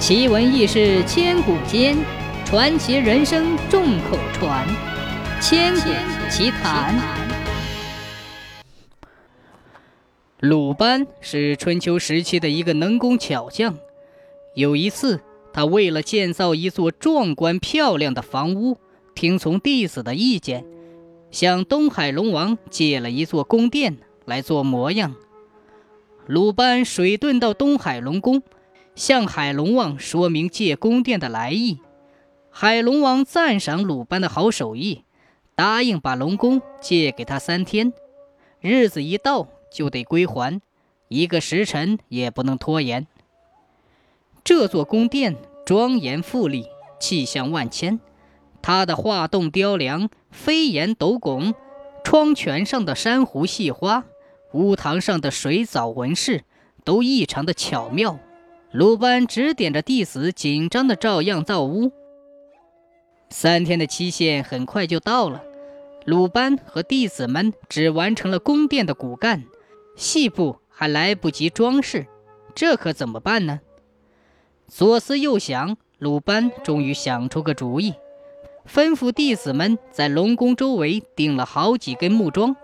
奇闻异事千古间，传奇人生众口传。千古奇谈。鲁班是春秋时期的一个能工巧匠。有一次，他为了建造一座壮观漂亮的房屋，听从弟子的意见，向东海龙王借了一座宫殿来做模样。鲁班水遁到东海龙宫。向海龙王说明借宫殿的来意，海龙王赞赏鲁班的好手艺，答应把龙宫借给他三天，日子一到就得归还，一个时辰也不能拖延。这座宫殿庄严富丽，气象万千，它的画栋雕梁、飞檐斗拱、窗泉上的珊瑚细花、屋堂上的水藻纹饰，都异常的巧妙。鲁班指点着弟子，紧张的照样造屋。三天的期限很快就到了，鲁班和弟子们只完成了宫殿的骨干，细部还来不及装饰，这可怎么办呢？左思右想，鲁班终于想出个主意，吩咐弟子们在龙宫周围钉了好几根木桩，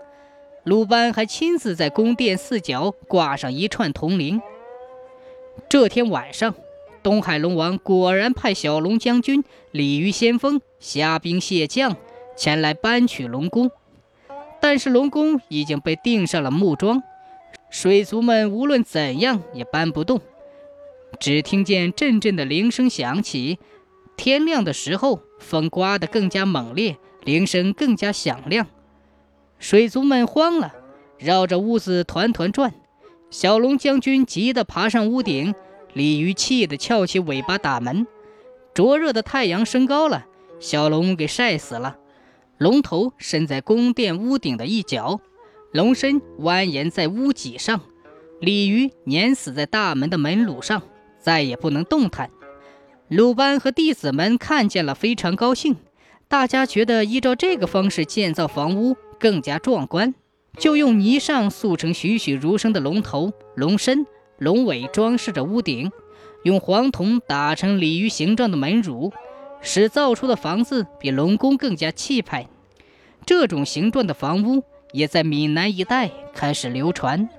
鲁班还亲自在宫殿四角挂上一串铜铃。这天晚上，东海龙王果然派小龙将军鲤鱼先锋虾兵蟹将前来搬取龙宫，但是龙宫已经被钉上了木桩，水族们无论怎样也搬不动。只听见阵阵的铃声响起，天亮的时候，风刮得更加猛烈，铃声更加响亮，水族们慌了，绕着屋子团团转。小龙将军急得爬上屋顶，鲤鱼气得翘起尾巴打门。灼热的太阳升高了，小龙给晒死了。龙头伸在宫殿屋顶的一角，龙身蜿蜒在屋脊上，鲤鱼碾死在大门的门橹上，再也不能动弹。鲁班和弟子们看见了，非常高兴。大家觉得依照这个方式建造房屋更加壮观。就用泥上塑成栩栩如生的龙头、龙身、龙尾装饰着屋顶，用黄铜打成鲤鱼形状的门乳，使造出的房子比龙宫更加气派。这种形状的房屋也在闽南一带开始流传。